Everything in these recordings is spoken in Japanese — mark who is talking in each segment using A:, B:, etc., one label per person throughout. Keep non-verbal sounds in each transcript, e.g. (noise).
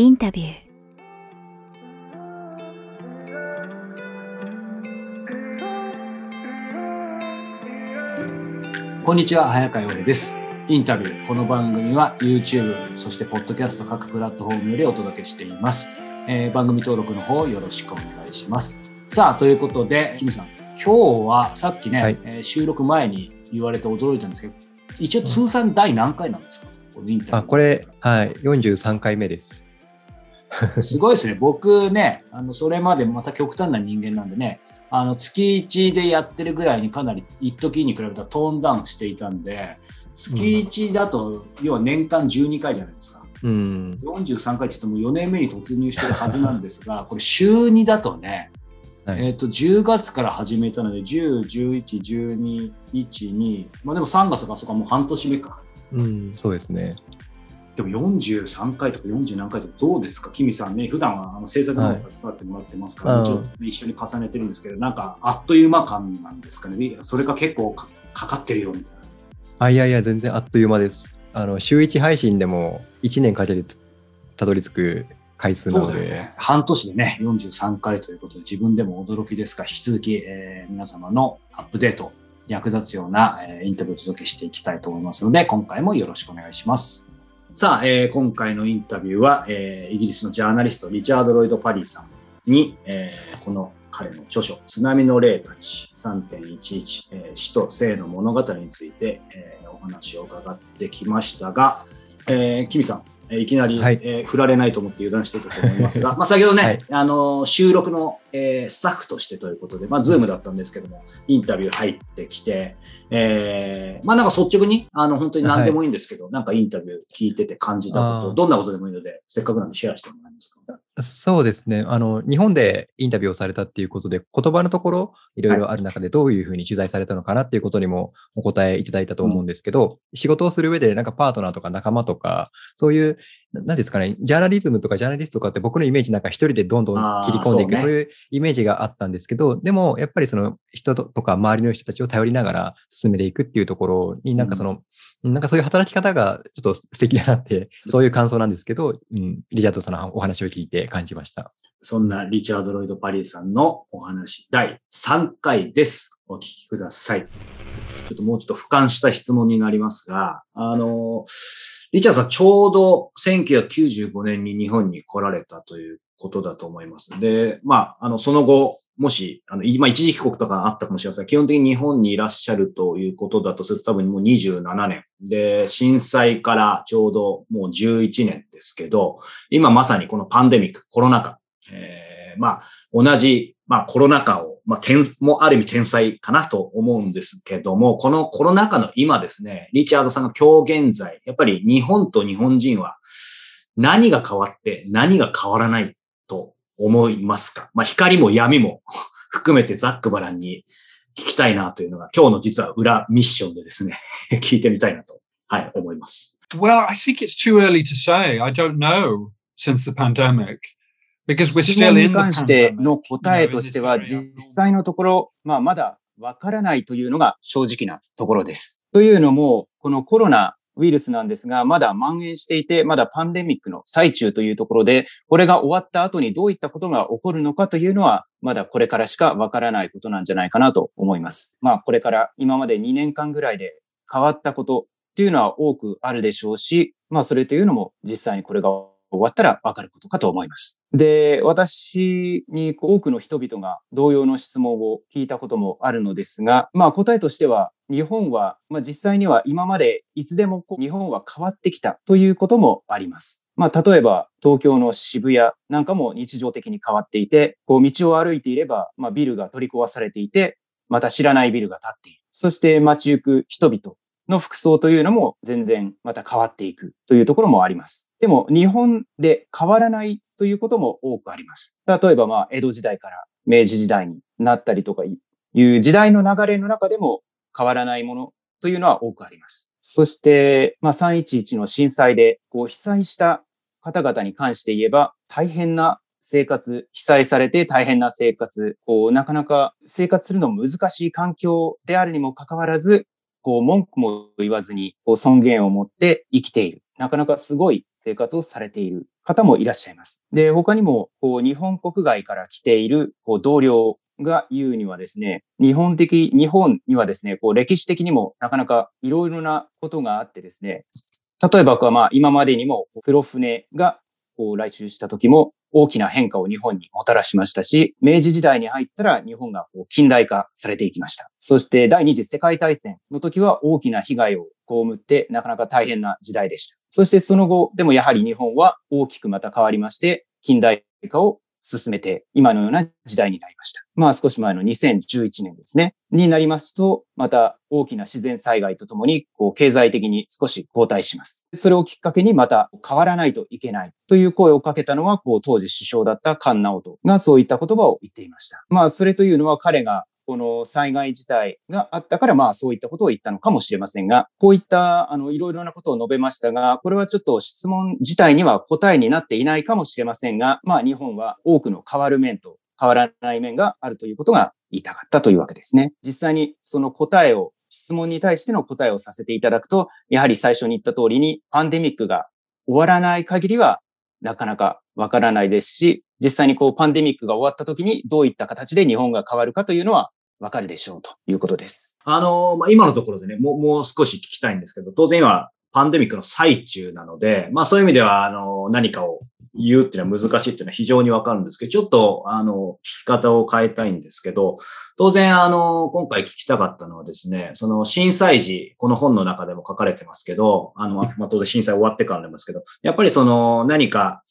A: インタビュー。
B: こんにちは早川洋平です。インタビューこの番組は YouTube そしてポッドキャスト各プラットフォームよりお届けしています、えー番組登録の方よろしくお願いします。さあということでキムさん今日はさっきね、
C: はい。
B: えー収録前に言われて驚いたんですけど一応通算第何回なんですか、このインタビュー。
C: あ、これ、はい、43回目です。(laughs)
B: すごいですね。僕ね、あのそれまでまた極端な人間なんでね、あの月1でやってるぐらいにかなり一時に比べたらトーンダウンしていたんで、月1だと、要は年間12回じゃないですか。
C: うん。
B: 43回って言っても4年目に突入してるはずなんですが、(laughs) これ週2だとね、
C: はい。
B: えっと10月から始めたので、10、11、12、1、2、まあでも3月がそこはもう半年目か。
C: うん、そうですね。
B: でも43回とか40何回とかどうですか、キミさんね、普段はあの制作の方に携わってもらってますから、
C: はい
B: もちろん一緒に重ねてるんですけど、なんかあっという間感なんですかね、それが結構かかかってるよみたいな。
C: あ、いやいや、全然あっという間です。あの、週1配信でも1年かけてたどり着く回数なので、
B: ね。半年でね、43回ということで、自分でも驚きですが、引き続き、えー皆様のアップデート、役立つような、えーインタビューをお届けしていきたいと思いますので、今回もよろしくお願いします。さあ、えー今回のインタビューは、えーイギリスのジャーナリスト、リチャード・ロイド・パリーさんに、えーこの彼の著書、津波の霊たち3.11、えー死と生の物語について、えーお話を伺ってきましたが、えー、キミさん、えーいきなり、
C: はい。
B: えー振られないと思って油断していたと思いますが、(laughs) まあ先ほどね、
C: はい。
B: あのー収録の、えースタッフとしてということで、まあ、 Zoom だったんですけども、インタビュー入ってきて、えーまあなんか率直に、あの、本当に何でもいいんですけど、なんかインタビュー聞いてて感じたこと、どんなことでもいいので、せっかくなんでシェアしてもらえますか？
C: そうですね。あの、日本でインタビューをされたっていうことで、言葉のところ、いろいろある中でどういうふうに取材されたのかなっていうことにもお答えいただいたと思うんですけど、仕事をする上で、なんかパートナーとか仲間とか、そういう、ななんですかね、ジャーナリズムとかジャーナリストとかって僕のイメージなんか一人でどんどん切り込んでいく、
B: そうね
C: そういうイメージがあったんですけど、でもやっぱりその人ととか周りの人たちを頼りながら進めていくっていうところになんかその、なんかそういう働き方がちょっと素敵だなって、そういう感想なんですけど、うん、リチャードさんのお話を聞いて感じました。
B: そんなリチャード・ロイド・パリーさんのお話、第3回です。お聞きください。ちょっともうちょっと俯瞰した質問になりますが、あの、リチャーさん、ちょうど1995年に日本に来られたということだと思います。で、まあ、あの、その後、もし、あの、今一時帰国とかあったかもしれません。基本的に日本にいらっしゃるということだとすると多分もう27年。で、震災からちょうどもう11年ですけど、今まさにこのパンデミック、コロナ禍、えーまあ、同じ、まあ、コロナ禍を、まあ、天、もある意味天才かなと思うんですけども、このコロナ禍の今ですね、リチャードさんが今日現在、やっぱり日本と日本人は何が変わって何が変わらないと思いますか？まあ、光も闇も (laughs) 含めてザックバランに聞きたいなというのが今日の実は裏ミッションでですね、(laughs) 聞いてみたいなと、はい、思います。
D: Well, I think it's too early to say. I don't know since the pandemic
E: 質問に関しての答えとしては、実際のところ、まあ、まだわからないというのが正直なところです。というのも、このコロナウイルスなんですが、まだ蔓延していて、まだパンデミックの最中というところで、これが終わった後にどういったことが起こるのかというのは、まだこれからしかわからないことなんじゃないかなと思います。まあ、これから今まで2年間ぐらいで変わったことっていうのは多くあるでしょうし、まあ、それというのも実際にこれが終わったらわかることかと思います。で、私に多くの人々が同様の質問を聞いたこともあるのですが、まあ答えとしては、日本は、まあ実際には今までいつでもこう日本は変わってきたということもあります。まあ例えば東京の渋谷なんかも日常的に変わっていて、こう道を歩いていれば、まあビルが取り壊されていて、また知らないビルが建っている。そして街行く人々の服装というのも全然また変わっていくというところもあります。でも日本で変わらないということも多くあります。例えばまあ江戸時代から明治時代になったりとかいう時代の流れの中でも変わらないものというのは多くあります。そしてまあ311の震災でこう被災した方々に関して言えば大変な生活、被災されて大変な生活、こう、なかなか生活するの難しい環境であるにもかかわらず、こう、文句も言わずに、こう、尊厳を持って生きている。なかなかすごい生活をされている方もいらっしゃいます。で、他にも、こう、日本国外から来ている、こう、同僚が言うにはですね、日本的、日本にはですね、こう、歴史的にもなかなかいろいろなことがあってですね、例えば、まあ、今までにも黒船がこう来襲した時も大きな変化を日本にもたらしましたし、明治時代に入ったら日本がこう近代化されていきました。そして第二次世界大戦の時は大きな被害を被ってなかなか大変な時代でした。そしてその後、でもやはり日本は大きくまた変わりまして、近代化を進めて、今のような時代になりました。まあ少し前の2011年ですね。になりますと、また大きな自然災害とともに、こう、経済的に少し後退します。それをきっかけにまた変わらないといけないという声をかけたのは、こう、当時首相だった菅直人がそういった言葉を言っていました。まあ、それというのは彼がこの災害自体があったから、まあそういったことを言ったのかもしれませんが、こういったあのいろいろなことを述べましたが、これはちょっと質問自体には答えになっていないかもしれませんが、まあ日本は多くの変わる面と変わらない面があるということが言いたかったというわけですね。実際にその答えを、質問に対しての答えをさせていただくと、やはり最初に言った通りにパンデミックが終わらない限りはなかなかわからないですし、実際にこうパンデミックが終わった時にどういった形で日本が変わるかというのはわかるでしょうということです。
B: あの、まあ、今のところでね、もう、もう少し聞きたいんですけど、当然今、パンデミックの最中なので、まあそういう意味では、あの、何かを言うっていうのは難しいっていうのは非常にわかるんですけど、ちょっと、あの、聞き方を変えたいんですけど、当然、あの、今回聞きたかったのはですね、その震災時、この本の中でも書かれてますけど、あの、まあ当然震災終わってからなんですけど、やっぱりその何か、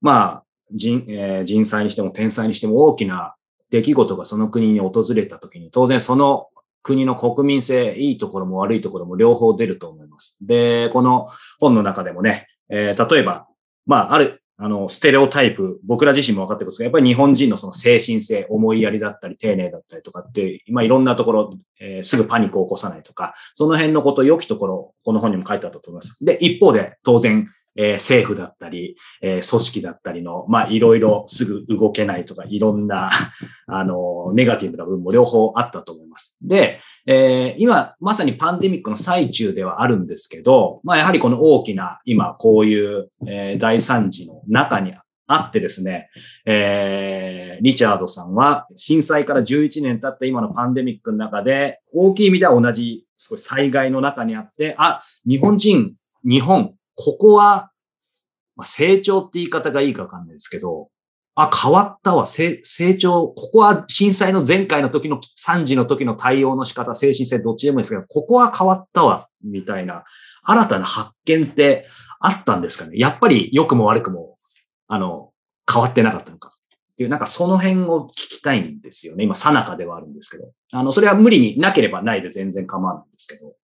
B: まあ、人、えー、人災にしても天災にしても大きな出来事がその国に訪れた時に、当然その国の国民性、いいところも悪いところも両方出ると思います。で、この本の中でもね、えー、例えば、まあ、ある、あの、ステレオタイプ、僕ら自身も分かってるんですが、やっぱり日本人のその精神性、思いやりだったり、丁寧だったりとかって、まあ、いろんなところ、えー、すぐパニックを起こさないとか、その辺のこと、良きところ、この本にも書いてあったと思います。で、一方で、当然、えー、政府だったり、えー、組織だったりの、まあ、いろいろすぐ動けないとか、いろんな、(laughs) あの、ネガティブな部分も両方あったと思います。で、えー、今、まさにパンデミックの最中ではあるんですけど、まあ、やはりこの大きな、今、こういう、えー、大惨事の中にあってですね、えー、リチャードさんは震災から11年経った今のパンデミックの中で、大きい意味では同じ少し災害の中にあって、あ、日本人、日本、ここは、まあ、成長って言い方がいいかわかんないですけど、あ、変わったわ、成長、ここは震災の前回の時の3時の時の対応の仕方、精神性どっちでもいいですけど、ここは変わったわ、みたいな、新たな発見ってあったんですかねやっぱり良くも悪くも、あの、変わってなかったのか。っていう、なんかその辺を聞きたいんですよね。今、さなかではあるんですけど。あの、それは無理になければないで全然構わないんですけど。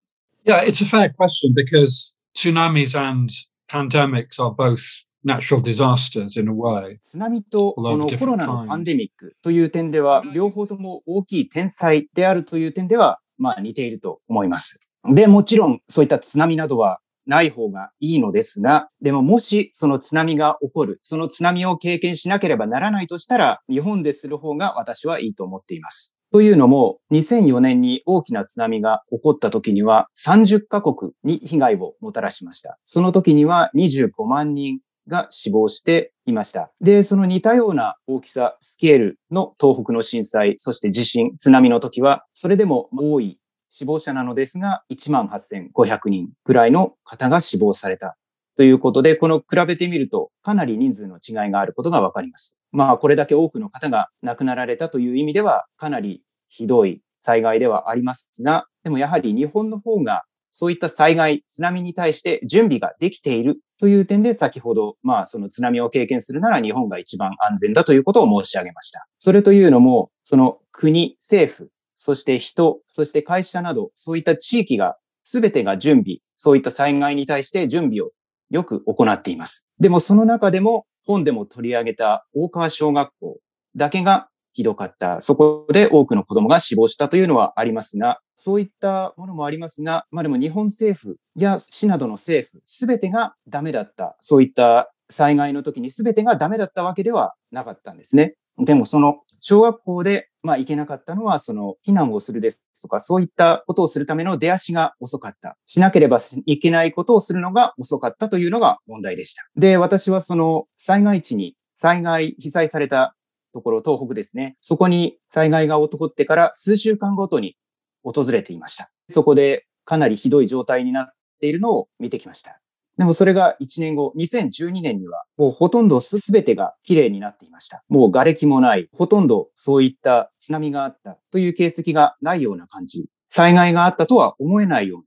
D: Yeah, it's a fair question because tsunamis and pandemics are both natural disasters in a way.
E: 津波とこのコロナのパンデミックという点では、両方とも大きい天災であるという点では、まあ似ていると思います。で、もちろんそういった津波などはない方がいいのですが、でももしその津波が起こる、その津波を経験しなければならないとしたら、日本でする方が私はいいと思っています。というのも、2004年に大きな津波が起こった時には30カ国に被害をもたらしました。その時には25万人が死亡していました。で、その似たような大きさ、スケールの東北の震災、そして地震、津波の時は、それでも多い死亡者なのですが、18,500人くらいの方が死亡されたということで、この比べてみると、かなり人数の違いがあることがわかります。まあ、これだけ多くの方が亡くなられたという意味では、かなりひどい災害ではありますが、でもやはり日本の方がそういった災害、津波に対して準備ができているという点で先ほど、まあその津波を経験するなら日本が一番安全だということを申し上げました。それというのも、その国、政府、そして人、そして会社など、そういった地域が全てが準備、そういった災害に対して準備をよく行っています。でもその中でも本でも取り上げた大川小学校だけがひどかった。そこで多くの子供が死亡したというのはありますが、そういったものもありますが、まあでも日本政府や市などの政府、すべてがダメだった。そういった災害の時にすべてがダメだったわけではなかったんですね。でもその小学校でまあ、いけなかったのは、その、避難をするですとか、そういったことをするための出足が遅かった。しなければいけないことをするのが遅かったというのが問題でした。で、私はその、災害地に、災害、被災されたところ、東北ですね。そこに災害が起こってから数週間ごとに訪れていました。そこでかなりひどい状態になっているのを見てきました。でもそれが1年後、2012年には、もうほとんどすべてが綺麗になっていました。もう瓦礫もない、ほとんどそういった津波があったという形跡がないような感じ。災害があったとは思えないような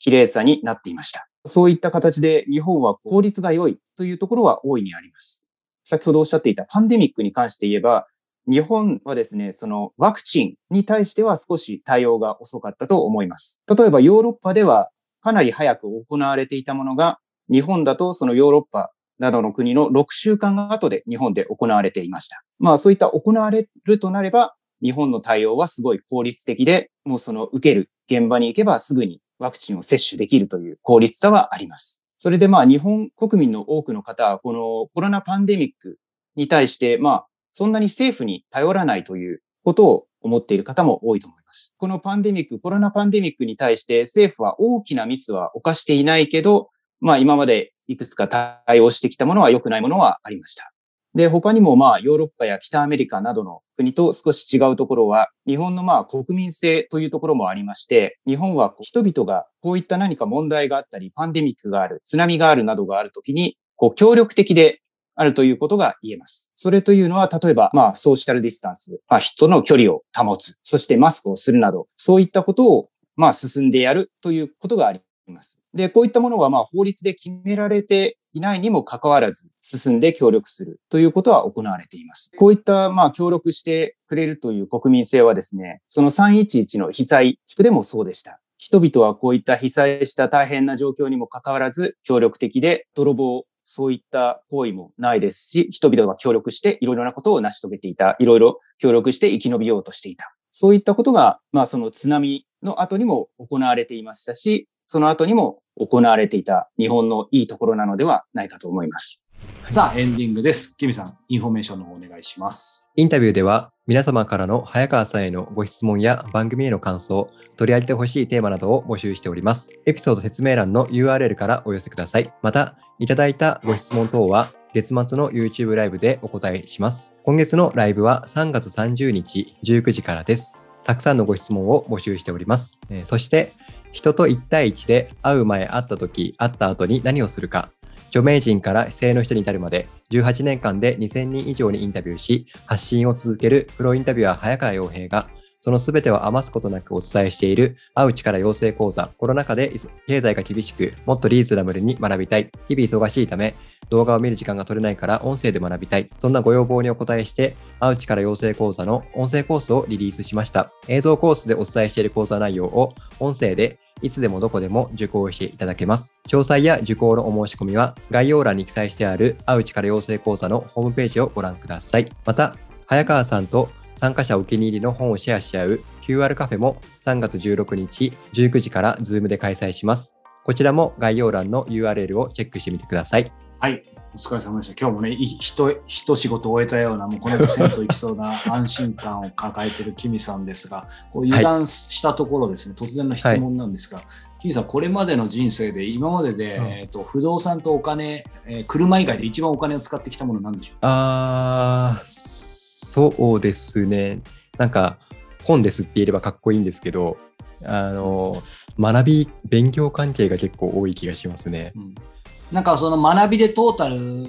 E: 綺麗さになっていました。そういった形で日本は効率が良いというところは大いにあります。先ほどおっしゃっていたパンデミックに関して言えば、日本はですね、そのワクチンに対しては少し対応が遅かったと思います。例えばヨーロッパではかなり早く行われていたものが、日本だとそのヨーロッパなどの国の6週間後で日本で行われていました。まあそういった行われるとなれば、日本の対応はすごい効率的で、もうその受ける現場に行けばすぐにワクチンを接種できるという効率さはあります。それでまあ日本国民の多くの方はこのコロナパンデミックに対してまあそんなに政府に頼らないということを思っている方も多いと思います。このパンデミック、コロナパンデミックに対して政府は大きなミスは犯していないけど、まあ今までいくつか対応してきたものは良くないものはありました。で、他にもまあヨーロッパや北アメリカなどの国と少し違うところは、日本のまあ国民性というところもありまして、日本は人々がこういった何か問題があったり、パンデミックがある、津波があるなどがあるときに、こう協力的であるということが言えます。それというのは、例えば、まあ、ソーシャルディスタンス、まあ、人の距離を保つ、そしてマスクをするなど、そういったことを、まあ、進んでやるということがあります。で、こういったものは、まあ、法律で決められていないにもかかわらず、進んで協力するということは行われています。こういった、まあ、協力してくれるという国民性はですね、その311の被災地区でもそうでした。人々はこういった被災した大変な状況にもかかわらず、協力的で泥棒そういった行為もないですし、人々が協力していろいろなことを成し遂げていた、いろいろ協力して生き延びようとしていた。そういったことが、まあその津波の後にも行われていましたし、その後にも行われていた日本のいいところなのではないかと思います。
B: さあ、エンディングです。キミさん、インフォメーションの方お願いします。
C: インタビューでは、皆様からの早川さんへのご質問や番組への感想、取り上げてほしいテーマなどを募集しております。エピソード説明欄の URL からお寄せください。また、いただいたご質問等は、月末の YouTube ライブでお答えします。今月のライブは3月30日19時からです。たくさんのご質問を募集しております。えー、そして、人と1対1で会う前、会った時、会った後に何をするか、著名人から非正の人に至るまで18年間で2000人以上にインタビューし発信を続けるプロインタビュアー早川洋平がその全てを余すことなくお伝えしている会う力養成講座コロナ禍で経済が厳しくもっとリーズナブルに学びたい日々忙しいため動画を見る時間が取れないから音声で学びたいそんなご要望にお答えして会う力養成講座の音声コースをリリースしました映像コースでお伝えしている講座内容を音声でいつでもどこでも受講していただけます。詳細や受講のお申し込みは概要欄に記載してある会う力養成講座のホームページをご覧ください。また、早川さんと参加者お気に入りの本をシェアし合う QR カフェも3月16日19時から Zoom で開催します。こちらも概要欄の URL をチェックしてみてください。
B: はい、お疲れ様でした。今日もね、一一仕事終えたような、もうこの後銭湯行きそうな (laughs) 安心感を抱えているキミさんですが、こう油断したところですね、はい、突然の質問なんですが、はい、キミさん、これまでの人生で、今までで、うん、えーと、不動産とお金、えー、車以外で一番お金を使ってきたものなんでしょう？
C: ああ、そうですね。なんか、本ですって言えればかっこいいんですけど、あの、学び、勉強関係が結構多い気がしますね。うん
B: なんかその学びでトータル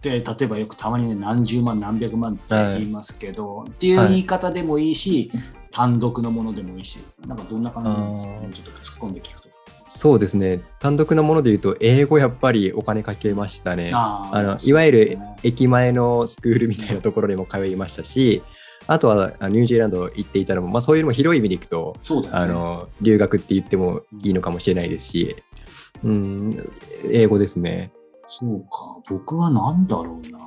B: で例えばよくたまにね何十万何百万って言いますけど、はい、っていう言い方でもいいし、はい、単独のものでもいいしなんかどんな感じなんですか？ねちょっと突っ込んで聞くと。
C: そうですね単独のもので言うと英語やっぱりお金かけましたねあのいわゆる駅前のスクールみたいなところにも通いましたし、あとはニュージーランド行っていたのも、まあ、そういうのも広い意味でいくと、ね、あの留学って言ってもいいのかもしれないですし、うん、英語ですね。
B: そうか。僕は何だろうな。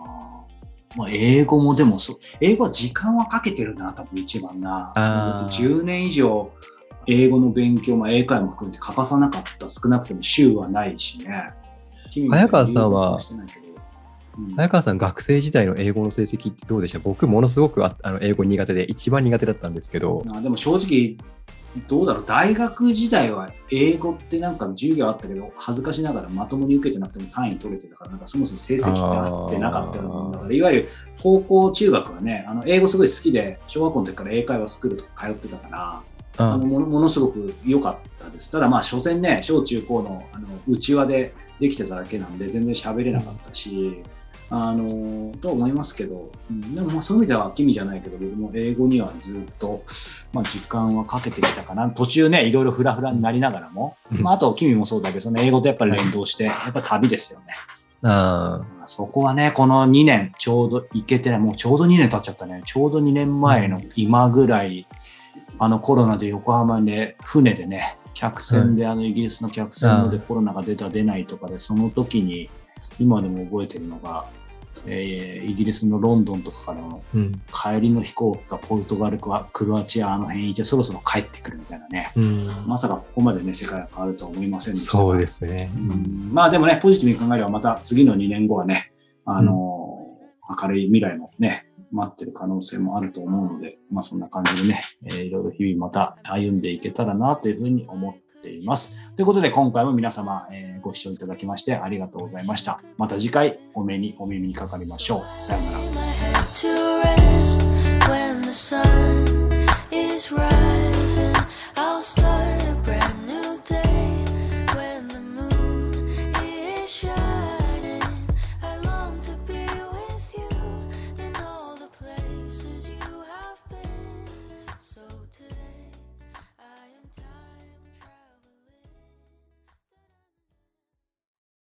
B: まあ、英語もでもそう、英語は時間はかけてるな、多分一番な。10年以上、英語の勉強、まあ、英会も含めて欠かさなかった、少なくとも週はないしね。
C: 早川さんは、
B: うん。
C: 早川さん、学生時代の英語の成績ってどうでした？僕、ものすごくああの英語苦手で、一番苦手だったんですけど、
B: あでも正直、どうだろう、大学時代は英語ってなんか授業あったけど、恥ずかしながらまともに受けてなくても単位取れてたから、なんかそもそも成績って合ってなかったようだから、いわゆる高校、中学はね、あの英語すごい好きで、小学校の時から英会話スクールとか通ってたから、あ
C: あ
B: のものものすごく良かったです。ただまあ、所詮ね、小中高のあの内輪でできてただけなんで、全然喋れなかったし、あのと思いますけど、うんでもまあそういう意味では、君じゃないけど、僕も英語にはずっと、まあ、時間はかけてきたかな。途中ね、いろいろフラフラになりながらも、
C: うん
B: まあ、あと、君もそうだけど、その英語とやっぱり連動して、やっぱ旅ですよね。
C: あ
B: そこはね、この2年、ちょうど行けてない、もうちょうど2年経っちゃったね。ちょうど2年前の今ぐらい、あのコロナで横浜で船でね、客船で、あのイギリスの客船のでコロナが出た出ないとかで、その時に、今でも覚えてるのが、えーイギリスのロンドンとかからの
C: うん。
B: 帰りの飛行機がポルトガルかクロアチアあの辺にいてそろそろ帰ってくるみたいなね。
C: うん。
B: まさかここまでね、世界が変わるとは思いませんでしたが
C: そうですね。
B: うんまあでもね、ポジティブに考えればまた次の2年後はね、あの明るい未来もね、待ってる可能性もあると思うので、まあそんな感じでね、えーいろいろ日々また歩んでいけたらなというふうに思っています。ということで今回も皆様、えーご視聴いただきましてありがとうございました。また次回お目にお耳にかかりましょう。さようなら。